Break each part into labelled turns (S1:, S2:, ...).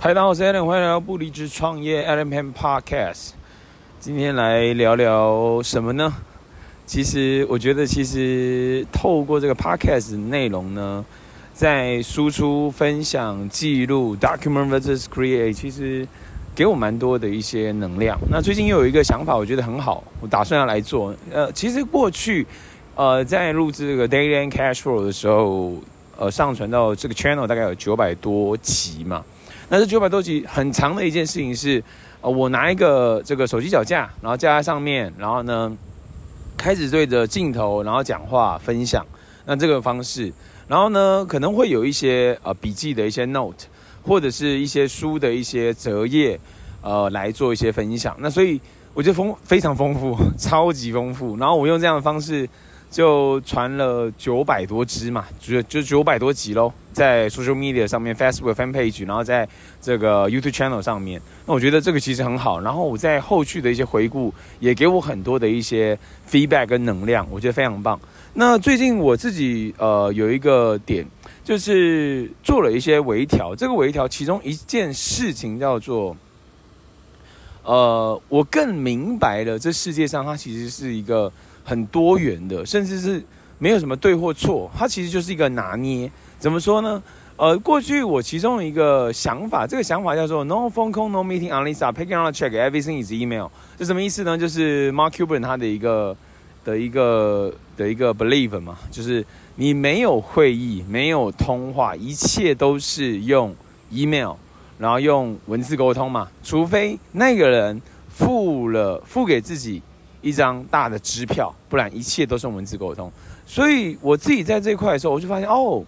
S1: 嗨，大家好，我是 Alan，欢迎来到不离职创业 Alan Pen Podcast。今天来聊聊什么呢？其实我觉得，其实透过这个 Podcast 内容呢，在输出、分享、记录 （Document versus Create），其实给我蛮多的一些能量。那最近又有一个想法，我觉得很好，我打算要来做。呃，其实过去，呃，在录制这个 Daily and Cash Flow 的时候，呃，上传到这个 Channel 大概有九百多集嘛。那这九百多集很长的一件事情是，呃，我拿一个这个手机脚架，然后架在上面，然后呢，开始对着镜头，然后讲话分享。那这个方式，然后呢，可能会有一些呃笔记的一些 note，或者是一些书的一些折页，呃，来做一些分享。那所以我觉得丰非常丰富，超级丰富。然后我用这样的方式。就传了九百多只嘛，就就九百多集喽，在 social media 上面，Facebook fan page，然后在这个 YouTube channel 上面。那我觉得这个其实很好。然后我在后续的一些回顾，也给我很多的一些 feedback 跟能量，我觉得非常棒。那最近我自己呃有一个点，就是做了一些微调。这个微调其中一件事情叫做，呃，我更明白了这世界上它其实是一个。很多元的，甚至是没有什么对或错，它其实就是一个拿捏。怎么说呢？呃，过去我其中一个想法，这个想法叫做 “No phone call, no meeting, only start picking up check, everything is email”，这什么意思呢？就是 Mark Cuban 他的一个的一个的一个 believe 嘛，就是你没有会议，没有通话，一切都是用 email，然后用文字沟通嘛，除非那个人付了付给自己。一张大的支票，不然一切都是用文字沟通。所以我自己在这块的时候，我就发现哦，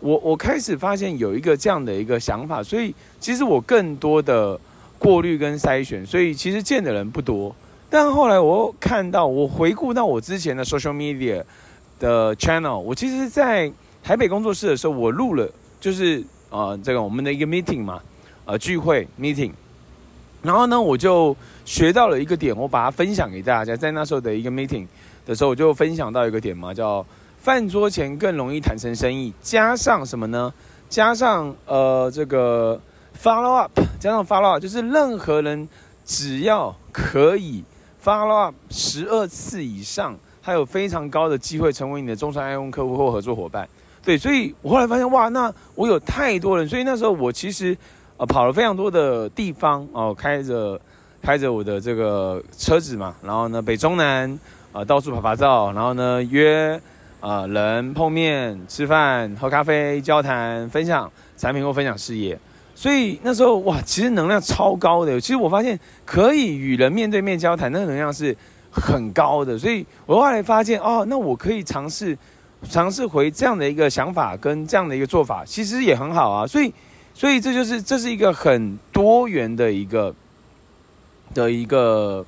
S1: 我我开始发现有一个这样的一个想法。所以其实我更多的过滤跟筛选，所以其实见的人不多。但后来我看到，我回顾到我之前的 social media 的 channel，我其实，在台北工作室的时候，我录了，就是呃这个我们的一个 meeting 嘛，呃聚会 meeting。然后呢，我就学到了一个点，我把它分享给大家。在那时候的一个 meeting 的时候，我就分享到一个点嘛，叫饭桌前更容易谈成生意。加上什么呢？加上呃这个 follow up，加上 follow up，就是任何人只要可以 follow up 十二次以上，他有非常高的机会成为你的终身爱用客户或合作伙伴。对，所以我后来发现，哇，那我有太多人，所以那时候我其实。呃，跑了非常多的地方哦，开着开着我的这个车子嘛，然后呢，北中南啊，到处拍拍照，然后呢，约啊人碰面吃饭、喝咖啡、交谈、分享产品或分享事业。所以那时候哇，其实能量超高的。其实我发现可以与人面对面交谈，那个能量是很高的。所以我后来发现哦，那我可以尝试尝试回这样的一个想法跟这样的一个做法，其实也很好啊。所以。所以这就是这是一个很多元的一个的一个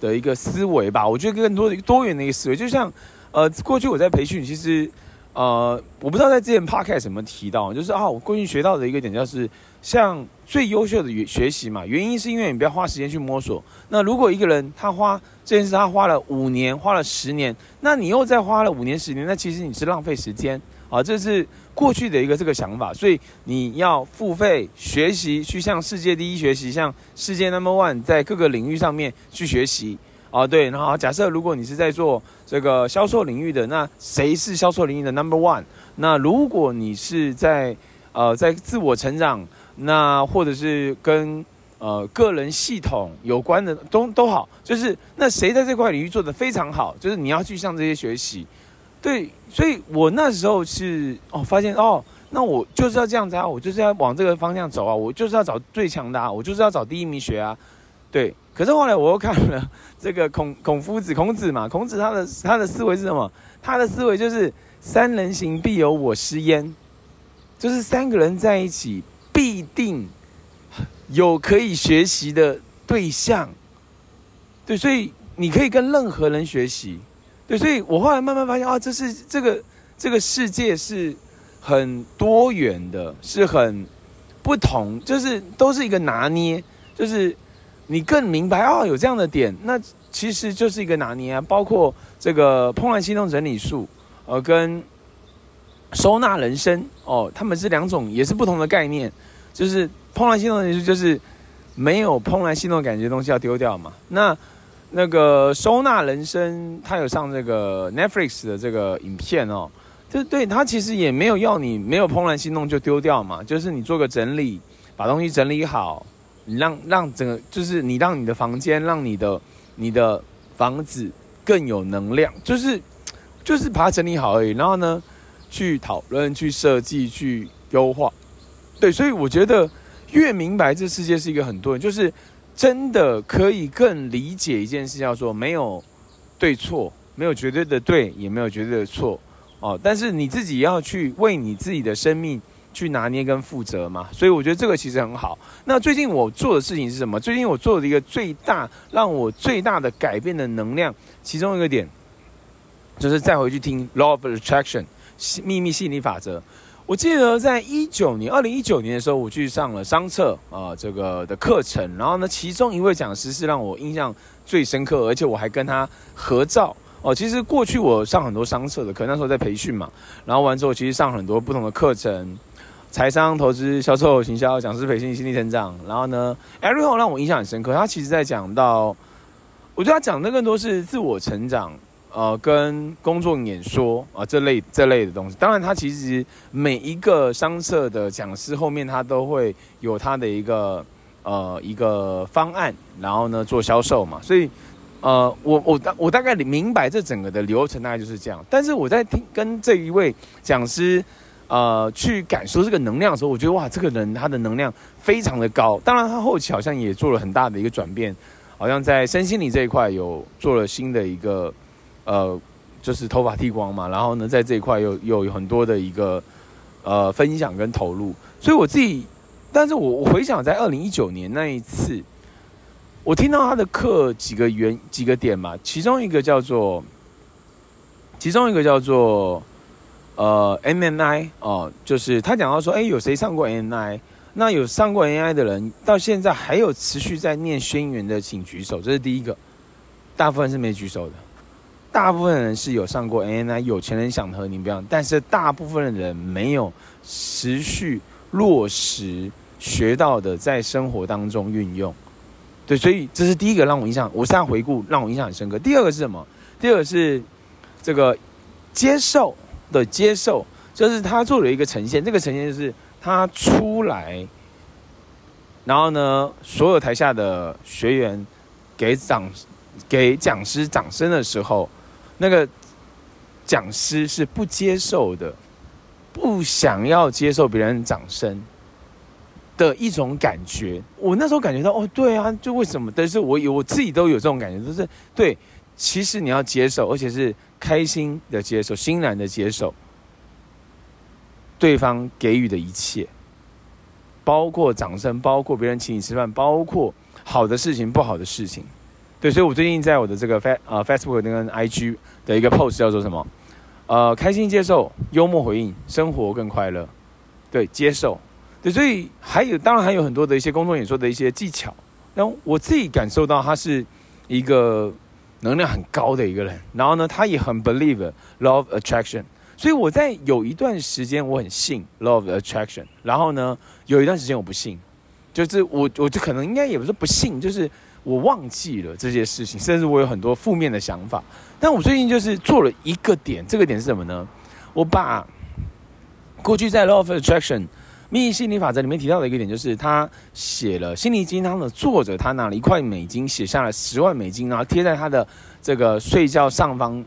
S1: 的一个思维吧。我觉得更多多元的一个思维，就像呃，过去我在培训，其实呃，我不知道在之前 podcast 有没有提到，就是啊，我过去学到的一个点就是，像最优秀的学习嘛，原因是因为你不要花时间去摸索。那如果一个人他花这件事他花了五年，花了十年，那你又再花了五年十年，那其实你是浪费时间。啊，这是过去的一个这个想法，所以你要付费学习，去向世界第一学习，向世界 number one，在各个领域上面去学习。啊，对，然后假设如果你是在做这个销售领域的，那谁是销售领域的 number one？那如果你是在呃在自我成长，那或者是跟呃个人系统有关的都都好，就是那谁在这块领域做得非常好，就是你要去向这些学习。对，所以我那时候是哦，发现哦，那我就是要这样子啊，我就是要往这个方向走啊，我就是要找最强的啊，我就是要找第一名学啊。对，可是后来我又看了这个孔孔夫子，孔子嘛，孔子他的他的思维是什么？他的思维就是三人行必有我师焉，就是三个人在一起必定有可以学习的对象。对，所以你可以跟任何人学习。对，所以我后来慢慢发现啊，这是这个这个世界是很多元的，是很不同，就是都是一个拿捏，就是你更明白哦，有这样的点，那其实就是一个拿捏啊。包括这个怦然心动整理术，呃，跟收纳人生哦，他们是两种也是不同的概念。就是怦然心动的意思就是没有怦然心动感觉的东西要丢掉嘛。那那个收纳人生，他有上这个 Netflix 的这个影片哦，就对他其实也没有要你没有怦然心动就丢掉嘛，就是你做个整理，把东西整理好，你让让整个就是你让你的房间，让你的你的房子更有能量，就是就是把它整理好而已。然后呢，去讨论、去设计、去优化，对，所以我觉得越明白这世界是一个很多人就是。真的可以更理解一件事，叫做没有对错，没有绝对的对，也没有绝对的错哦。但是你自己要去为你自己的生命去拿捏跟负责嘛。所以我觉得这个其实很好。那最近我做的事情是什么？最近我做的一个最大让我最大的改变的能量，其中一个点就是再回去听 Law of Attraction 秘密吸引力法则。我记得在一九年，二零一九年的时候，我去上了商测啊这个的课程，然后呢，其中一位讲师是让我印象最深刻，而且我还跟他合照哦。其实过去我上很多商测的课，那时候在培训嘛，然后完之后其实上很多不同的课程，财商、投资、销售、行销、讲师培训、心理成长，然后呢，Eric Hall 让我印象很深刻，他其实在讲到，我觉得他讲的更多是自我成长。呃，跟工作演说啊、呃、这类这类的东西，当然他其实每一个商社的讲师后面他都会有他的一个呃一个方案，然后呢做销售嘛，所以呃我我大我大概明白这整个的流程大概就是这样。但是我在听跟这一位讲师呃去感受这个能量的时候，我觉得哇，这个人他的能量非常的高。当然他后期好像也做了很大的一个转变，好像在身心灵这一块有做了新的一个。呃，就是头发剃光嘛，然后呢，在这一块又又有很多的一个呃分享跟投入，所以我自己，但是我我回想在二零一九年那一次，我听到他的课几个原几个点嘛，其中一个叫做，其中一个叫做呃 MNI 哦，就是他讲到说，哎，有谁上过 MNI？那有上过 MNI 的人到现在还有持续在念轩辕的，请举手，这是第一个，大部分是没举手的。大部分人是有上过 NNI，有钱人想和你不一样，但是大部分的人没有持续落实学到的，在生活当中运用。对，所以这是第一个让我印象，我现在回顾让我印象很深刻。第二个是什么？第二个是这个接受的接受，就是他做了一个呈现，这个呈现就是他出来，然后呢，所有台下的学员给掌给讲师掌声的时候。那个讲师是不接受的，不想要接受别人掌声的一种感觉。我那时候感觉到，哦，对啊，就为什么？但是我有我自己都有这种感觉，就是对，其实你要接受，而且是开心的接受，欣然的接受对方给予的一切，包括掌声，包括别人请你吃饭，包括好的事情、不好的事情。对，所以我最近在我的这个 fa 呃 Facebook 跟 IG 的一个 post 叫做什么？呃，开心接受，幽默回应，生活更快乐。对，接受。对，所以还有，当然还有很多的一些公众演说的一些技巧。然后我自己感受到它是一个能量很高的一个人，然后呢，他也很 believe love attraction。所以我在有一段时间我很信 love attraction，然后呢，有一段时间我不信，就是我我就可能应该也不是不信，就是。我忘记了这些事情，甚至我有很多负面的想法。但我最近就是做了一个点，这个点是什么呢？我把过去在《love Attraction》密心理法则里面提到的一个点，就是他写了心灵鸡汤的作者，他拿了一块美金，写下了十万美金，然后贴在他的这个睡觉上方，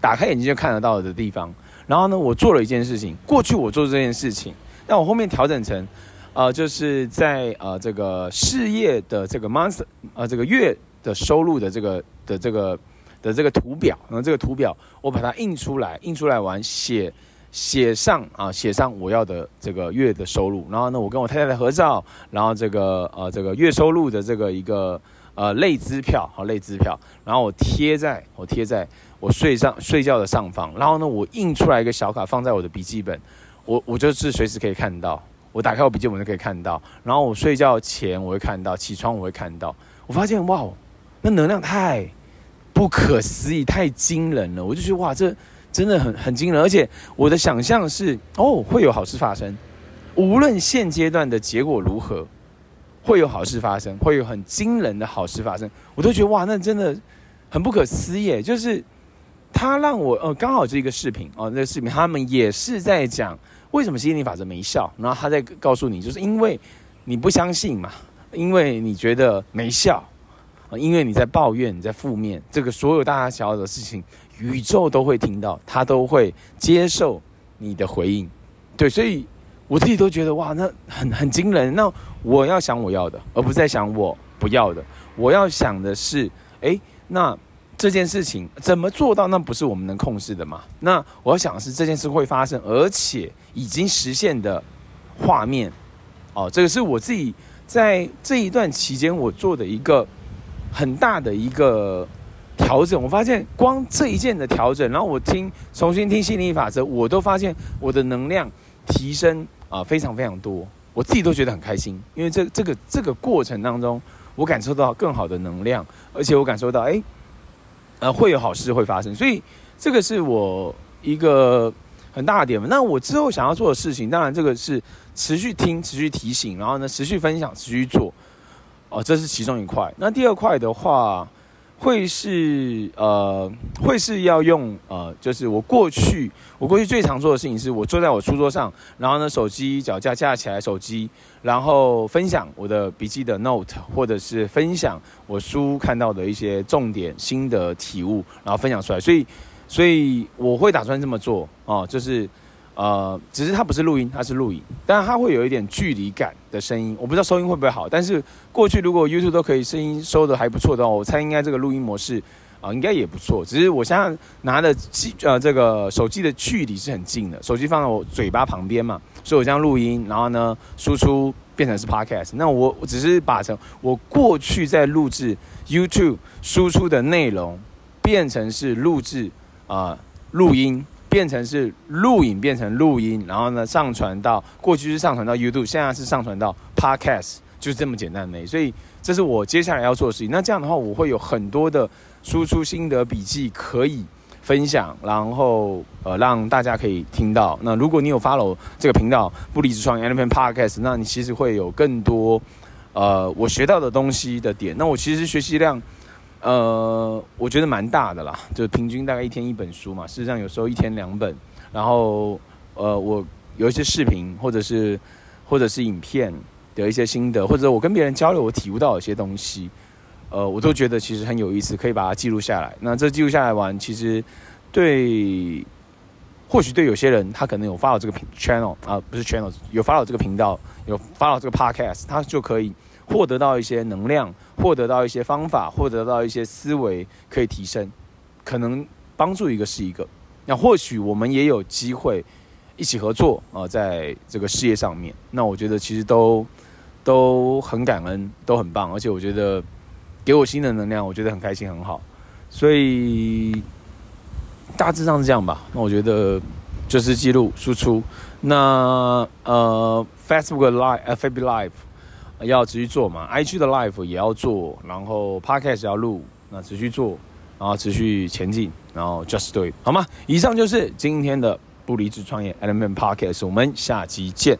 S1: 打开眼睛就看得到的地方。然后呢，我做了一件事情，过去我做这件事情，但我后面调整成。呃，就是在呃这个事业的这个 month，呃这个月的收入的这个的这个的这个图表，然后这个图表我把它印出来，印出来完写写上啊写上我要的这个月的收入，然后呢我跟我太太的合照，然后这个呃这个月收入的这个一个呃类支票，好类支票，然后我贴在我贴在我睡上睡觉的上方，然后呢我印出来一个小卡放在我的笔记本，我我就是随时可以看到。我打开我笔记本就可以看到，然后我睡觉前我会看到，起床我会看到。我发现哇，那能量太不可思议，太惊人了。我就觉得哇，这真的很很惊人。而且我的想象是哦，会有好事发生。无论现阶段的结果如何，会有好事发生，会有很惊人的好事发生，我都觉得哇，那真的很不可思议。就是他让我呃，刚好这个视频哦，那个视频他们也是在讲为什么吸引力法则没效，然后他在告诉你，就是因为你不相信嘛，因为你觉得没效因为你在抱怨，你在负面，这个所有大大小小的事情，宇宙都会听到，他都会接受你的回应，对，所以。我自己都觉得哇，那很很惊人。那我要想我要的，而不是在想我不要的。我要想的是，诶，那这件事情怎么做到？那不是我们能控制的嘛？那我要想是这件事会发生，而且已经实现的画面。哦，这个是我自己在这一段期间我做的一个很大的一个调整。我发现光这一件的调整，然后我听重新听吸引力法则，我都发现我的能量提升。啊，非常非常多，我自己都觉得很开心，因为这这个这个过程当中，我感受到更好的能量，而且我感受到，哎，呃，会有好事会发生，所以这个是我一个很大的点嘛。那我之后想要做的事情，当然这个是持续听、持续提醒，然后呢，持续分享、持续做，哦，这是其中一块。那第二块的话。会是呃，会是要用呃，就是我过去我过去最常做的事情是，我坐在我书桌上，然后呢，手机脚架架起来，手机，然后分享我的笔记的 note，或者是分享我书看到的一些重点、心得体悟，然后分享出来。所以，所以我会打算这么做哦，就是。呃，只是它不是录音，它是录影，但是它会有一点距离感的声音，我不知道收音会不会好。但是过去如果 YouTube 都可以声音收得还不错的话，我猜应该这个录音模式啊、应该也不错。只是我现在拿的机呃这个手机的距离是很近的，手机放在我嘴巴旁边嘛，所以我这样录音，然后呢输出变成是 Podcast。那我我只是把成我过去在录制 YouTube 输出的内容变成是录制啊录音。变成是录影，变成录音，然后呢上传到过去是上传到 YouTube，现在是上传到 Podcast，就是这么简单的。所以这是我接下来要做的事情。那这样的话，我会有很多的输出心得笔记可以分享，然后呃让大家可以听到。那如果你有 follow 这个频道不离职创业 Allen Podcast，那你其实会有更多呃我学到的东西的点。那我其实学习量。呃，我觉得蛮大的啦，就平均大概一天一本书嘛。事实上，有时候一天两本。然后，呃，我有一些视频，或者是或者是影片的一些心得，或者我跟别人交流，我体悟到一些东西，呃，我都觉得其实很有意思，可以把它记录下来。那这记录下来完，其实对，或许对有些人，他可能有发到这个频道啊，不是 channel，有发到这个频道，有发到这个 podcast，他就可以。获得到一些能量，获得到一些方法，获得到一些思维可以提升，可能帮助一个是一个。那或许我们也有机会一起合作啊，在这个事业上面。那我觉得其实都都很感恩，都很棒，而且我觉得给我新的能量，我觉得很开心，很好。所以大致上是这样吧。那我觉得就是记录输出。那呃，Facebook Live，呃，FB Live。要持续做嘛，IG 的 Live 也要做，然后 Podcast 要录，那持续做，然后持续前进，然后 Just Do It，好吗？以上就是今天的不离职创业 Element Podcast，我们下期见。